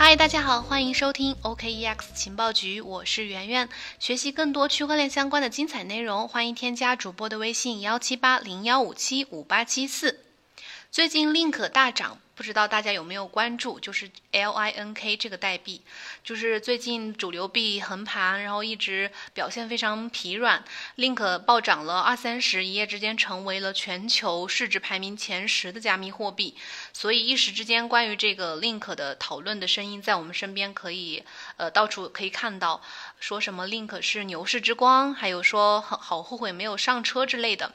嗨，大家好，欢迎收听 OKEX 情报局，我是圆圆。学习更多区块链相关的精彩内容，欢迎添加主播的微信幺七八零幺五七五八七四。最近 Link 大涨。不知道大家有没有关注，就是 L I N K 这个代币，就是最近主流币横盘，然后一直表现非常疲软。Link 暴涨了二三十，一夜之间成为了全球市值排名前十的加密货币。所以一时之间，关于这个 Link 的讨论的声音，在我们身边可以呃到处可以看到，说什么 Link 是牛市之光，还有说好后悔没有上车之类的。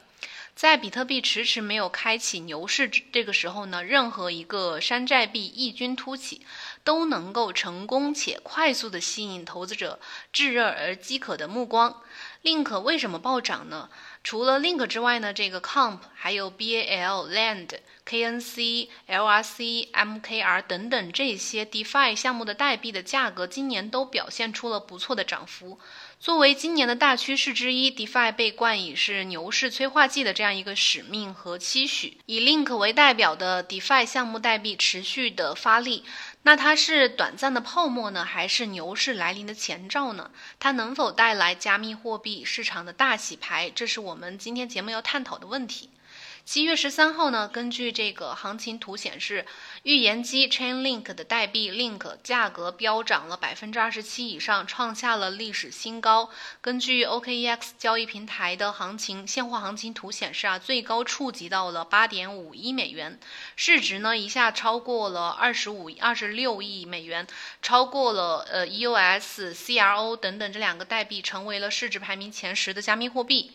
在比特币迟迟没有开启牛市这个时候呢，任何一个山寨币异军突起，都能够成功且快速的吸引投资者炙热而饥渴的目光。Link 为什么暴涨呢？除了 Link 之外呢，这个 Comp 还有 BAL、Land、KNC、LRC、MKR 等等这些 DeFi 项目的代币的价格，今年都表现出了不错的涨幅。作为今年的大趋势之一，DeFi 被冠以是牛市催化剂的这样一个使命和期许。以 Link 为代表的 DeFi 项目代币持续的发力，那它是短暂的泡沫呢，还是牛市来临的前兆呢？它能否带来加密货币市场的大洗牌？这是我们今天节目要探讨的问题。七月十三号呢，根据这个行情图显示，预言机 Chainlink 的代币 Link 价格飙涨了百分之二十七以上，创下了历史新高。根据 OKEX 交易平台的行情现货行情图显示啊，最高触及到了八点五亿美元，市值呢一下超过了二十五二十六亿美元，超过了呃 EOS、CRO 等等这两个代币，成为了市值排名前十的加密货币。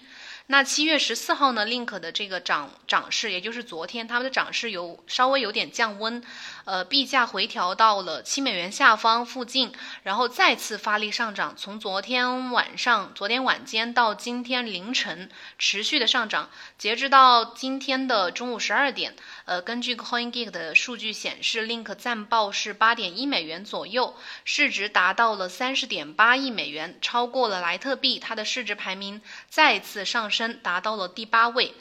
那七月十四号呢，Link 的这个涨涨势，也就是昨天，他们的涨势有稍微有点降温，呃，币价回调到了七美元下方附近，然后再次发力上涨，从昨天晚上、昨天晚间到今天凌晨持续的上涨，截止到今天的中午十二点，呃，根据 CoinGeek 的数据显示，Link 暂报是八点一美元左右，市值达到了三十点八亿美元，超过了莱特币，它的市值排名再次上升。达到了第八位。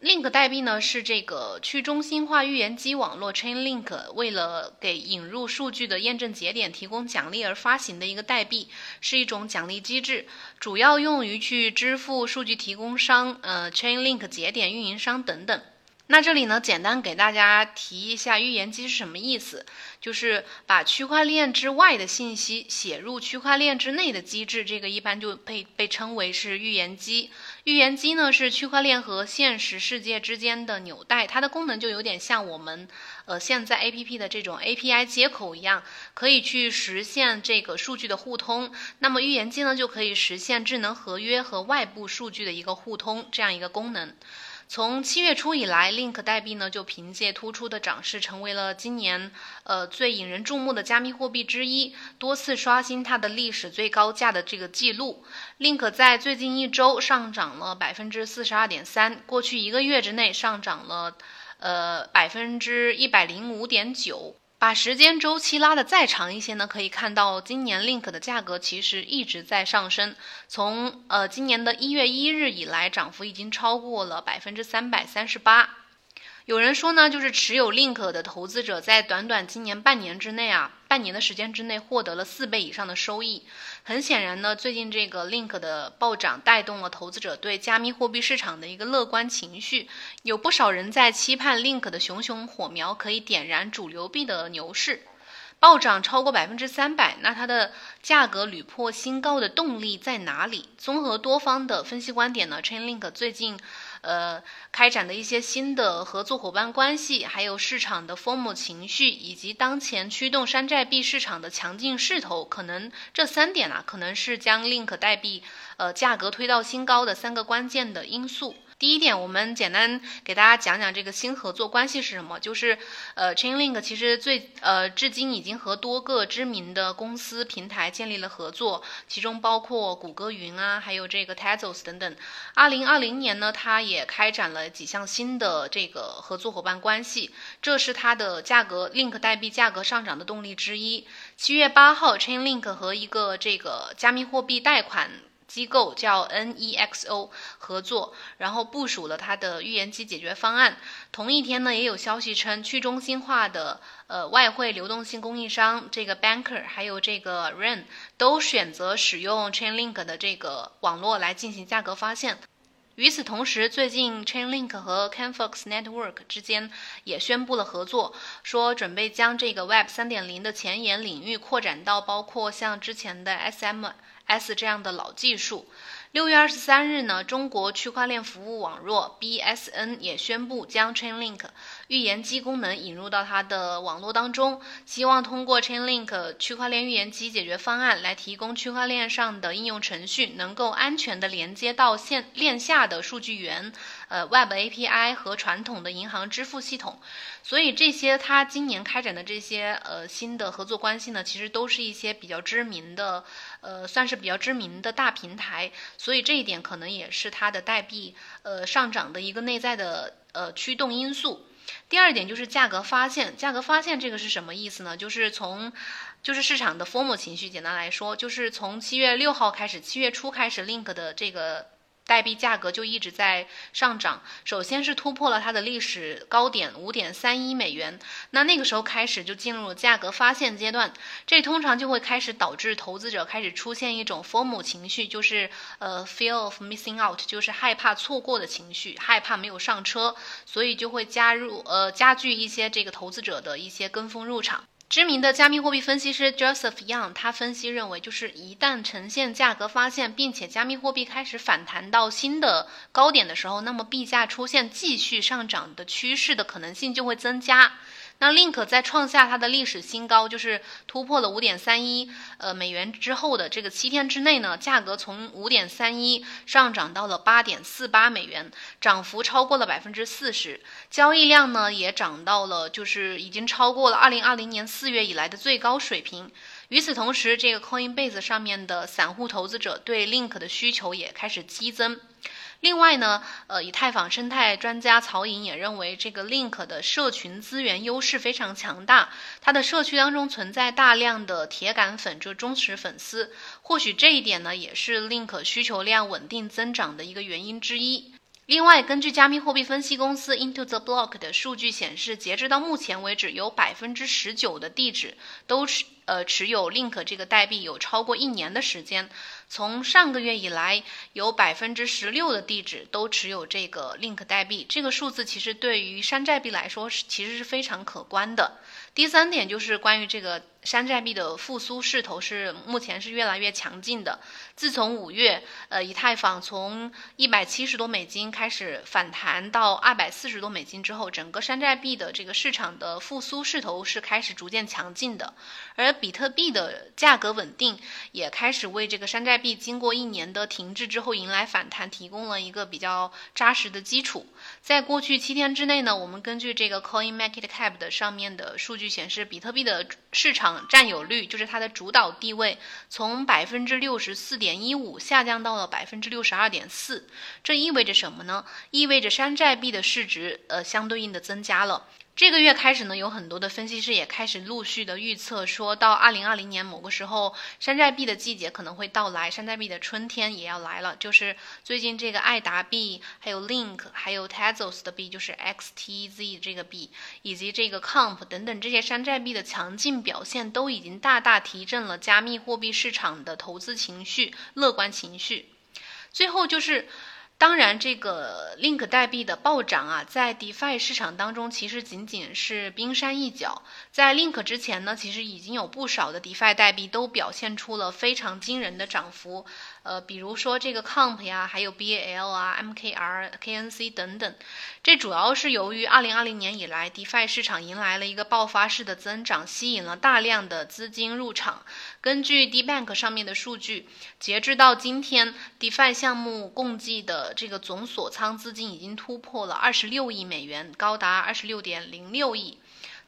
Link 代币呢是这个去中心化预言机网络 Chainlink 为了给引入数据的验证节点提供奖励而发行的一个代币，是一种奖励机制，主要用于去支付数据提供商、呃 Chainlink 节点运营商等等。那这里呢，简单给大家提一下预言机是什么意思，就是把区块链之外的信息写入区块链之内的机制，这个一般就被被称为是预言机。预言机呢是区块链和现实世界之间的纽带，它的功能就有点像我们呃现在 A P P 的这种 A P I 接口一样，可以去实现这个数据的互通。那么预言机呢就可以实现智能合约和外部数据的一个互通这样一个功能。从七月初以来，Link 代币呢就凭借突出的涨势，成为了今年呃最引人注目的加密货币之一，多次刷新它的历史最高价的这个记录。Link 在最近一周上涨了百分之四十二点三，过去一个月之内上涨了呃百分之一百零五点九。把时间周期拉得再长一些呢，可以看到今年 Link 的价格其实一直在上升。从呃今年的一月一日以来，涨幅已经超过了百分之三百三十八。有人说呢，就是持有 Link 的投资者在短短今年半年之内啊，半年的时间之内获得了四倍以上的收益。很显然呢，最近这个 Link 的暴涨带动了投资者对加密货币市场的一个乐观情绪，有不少人在期盼 Link 的熊熊火苗可以点燃主流币的牛市。暴涨超过百分之三百，那它的价格屡破新高的动力在哪里？综合多方的分析观点呢，Chainlink 最近。呃，开展的一些新的合作伙伴关系，还有市场的疯魔情绪，以及当前驱动山寨币市场的强劲势头，可能这三点啊，可能是将 Link 代币呃价格推到新高的三个关键的因素。第一点，我们简单给大家讲讲这个新合作关系是什么。就是，呃，Chainlink 其实最呃至今已经和多个知名的公司平台建立了合作，其中包括谷歌云啊，还有这个 Tezos 等等。二零二零年呢，它也开展了几项新的这个合作伙伴关系，这是它的价格 Link 代币价格上涨的动力之一。七月八号，Chainlink 和一个这个加密货币贷款。机构叫 NEXO 合作，然后部署了它的预言机解决方案。同一天呢，也有消息称，去中心化的呃外汇流动性供应商这个 Banker 还有这个 ran 都选择使用 Chainlink 的这个网络来进行价格发现。与此同时，最近 Chainlink 和 Canfox Network 之间也宣布了合作，说准备将这个 Web 3.0的前沿领域扩展到包括像之前的 SM S 这样的老技术。六月二十三日呢，中国区块链服务网络 BSN 也宣布将 Chainlink 预言机功能引入到它的网络当中，希望通过 Chainlink 区块链预言机解决方案来提供区块链上的应用程序能够安全的连接到线链下的数据源，呃 Web API 和传统的银行支付系统。所以这些它今年开展的这些呃新的合作关系呢，其实都是一些比较知名的，呃算是比较知名的大平台。所所以这一点可能也是它的代币呃上涨的一个内在的呃驱动因素。第二点就是价格发现，价格发现这个是什么意思呢？就是从就是市场的 formal 情绪，简单来说，就是从七月六号开始，七月初开始，link 的这个。代币价格就一直在上涨，首先是突破了它的历史高点五点三一美元，那那个时候开始就进入了价格发现阶段，这通常就会开始导致投资者开始出现一种 formal 情绪，就是呃 fear of missing out，就是害怕错过的情绪，害怕没有上车，所以就会加入呃加剧一些这个投资者的一些跟风入场。知名的加密货币分析师 Joseph Young，他分析认为，就是一旦呈现价格发现，并且加密货币开始反弹到新的高点的时候，那么币价出现继续上涨的趋势的可能性就会增加。那 Link 在创下它的历史新高，就是突破了五点三一呃美元之后的这个七天之内呢，价格从五点三一上涨到了八点四八美元，涨幅超过了百分之四十，交易量呢也涨到了就是已经超过了二零二零年四月以来的最高水平。与此同时，这个 Coinbase 上面的散户投资者对 Link 的需求也开始激增。另外呢，呃，以太坊生态专家曹颖也认为，这个 Link 的社群资源优势非常强大，它的社区当中存在大量的铁杆粉，就忠实粉丝。或许这一点呢，也是 Link 需求量稳定增长的一个原因之一。另外，根据加密货币分析公司 Into the Block 的数据显示，截止到目前为止，有百分之十九的地址都持呃持有 Link 这个代币有超过一年的时间。从上个月以来，有百分之十六的地址都持有这个 Link 代币，这个数字其实对于山寨币来说是其实是非常可观的。第三点就是关于这个山寨币的复苏势头是目前是越来越强劲的。自从五月，呃，以太坊从一百七十多美金开始反弹到二百四十多美金之后，整个山寨币的这个市场的复苏势头是开始逐渐强劲的。而比特币的价格稳定，也开始为这个山寨。币经过一年的停滞之后迎来反弹，提供了一个比较扎实的基础。在过去七天之内呢，我们根据这个 Coin Market Cap 的上面的数据显示，比特币的市场占有率，就是它的主导地位，从百分之六十四点一五下降到了百分之六十二点四。这意味着什么呢？意味着山寨币的市值呃相对应的增加了。这个月开始呢，有很多的分析师也开始陆续的预测，说到二零二零年某个时候，山寨币的季节可能会到来，山寨币的春天也要来了。就是最近这个爱达币，还有 Link，还有 Tezos 的币，就是 XTZ 这个币，以及这个 Comp 等等这些山寨币的强劲表现，都已经大大提振了加密货币市场的投资情绪、乐观情绪。最后就是。当然，这个 Link 代币的暴涨啊，在 DeFi 市场当中其实仅仅是冰山一角。在 Link 之前呢，其实已经有不少的 DeFi 代币都表现出了非常惊人的涨幅。呃，比如说这个 Comp 呀，还有 BAL 啊、MKR、KNC 等等，这主要是由于2020年以来 DeFi 市场迎来了一个爆发式的增长，吸引了大量的资金入场。根据 DeBank 上面的数据，截至到今天，DeFi 项目共计的这个总锁仓资金已经突破了二十六亿美元，高达二十六点零六亿。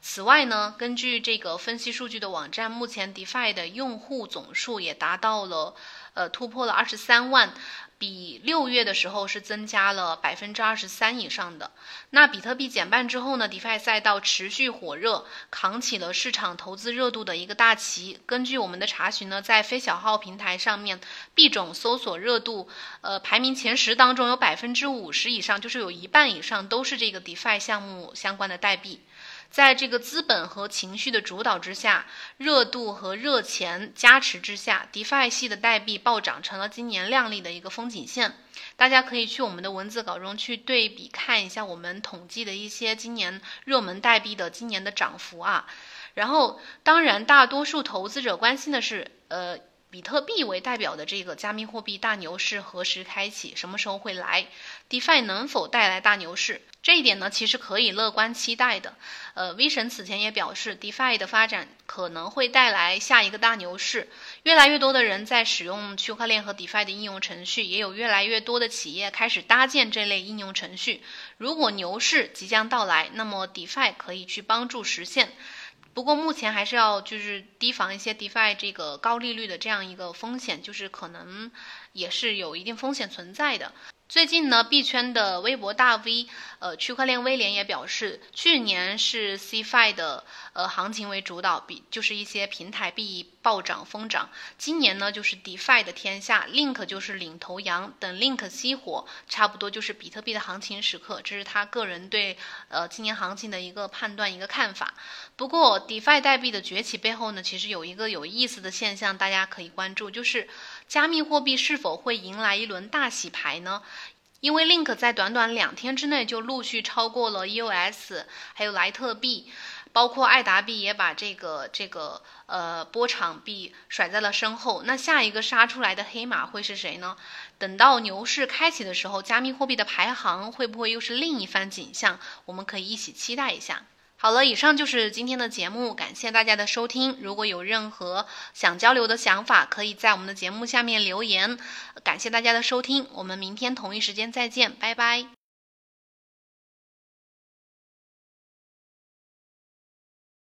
此外呢，根据这个分析数据的网站，目前 DeFi 的用户总数也达到了，呃，突破了二十三万。比六月的时候是增加了百分之二十三以上的。那比特币减半之后呢，DeFi 赛道持续火热，扛起了市场投资热度的一个大旗。根据我们的查询呢，在非小号平台上面，币种搜索热度，呃，排名前十当中有百分之五十以上，就是有一半以上都是这个 DeFi 项目相关的代币。在这个资本和情绪的主导之下，热度和热钱加持之下，DeFi 系的代币暴涨，成了今年亮丽的一个风景线。大家可以去我们的文字稿中去对比看一下我们统计的一些今年热门代币的今年的涨幅啊。然后，当然，大多数投资者关心的是，呃。比特币为代表的这个加密货币大牛市何时开启？什么时候会来？DeFi 能否带来大牛市？这一点呢，其实可以乐观期待的。呃，V 神此前也表示，DeFi 的发展可能会带来下一个大牛市。越来越多的人在使用区块链和 DeFi 的应用程序，也有越来越多的企业开始搭建这类应用程序。如果牛市即将到来，那么 DeFi 可以去帮助实现。不过目前还是要就是提防一些 DeFi 这个高利率的这样一个风险，就是可能也是有一定风险存在的。最近呢，币圈的微博大 V，呃，区块链威廉也表示，去年是 CFI 的呃行情为主导，比就是一些平台币暴涨疯涨。今年呢，就是 DeFi 的天下，Link 就是领头羊，等 Link 熄火，差不多就是比特币的行情时刻。这是他个人对呃今年行情的一个判断一个看法。不过 DeFi 代币的崛起背后呢，其实有一个有意思的现象，大家可以关注，就是。加密货币是否会迎来一轮大洗牌呢？因为 Link 在短短两天之内就陆续超过了 EOS，还有莱特币，包括爱达币也把这个这个呃波场币甩在了身后。那下一个杀出来的黑马会是谁呢？等到牛市开启的时候，加密货币的排行会不会又是另一番景象？我们可以一起期待一下。好了，以上就是今天的节目，感谢大家的收听。如果有任何想交流的想法，可以在我们的节目下面留言。感谢大家的收听，我们明天同一时间再见，拜拜。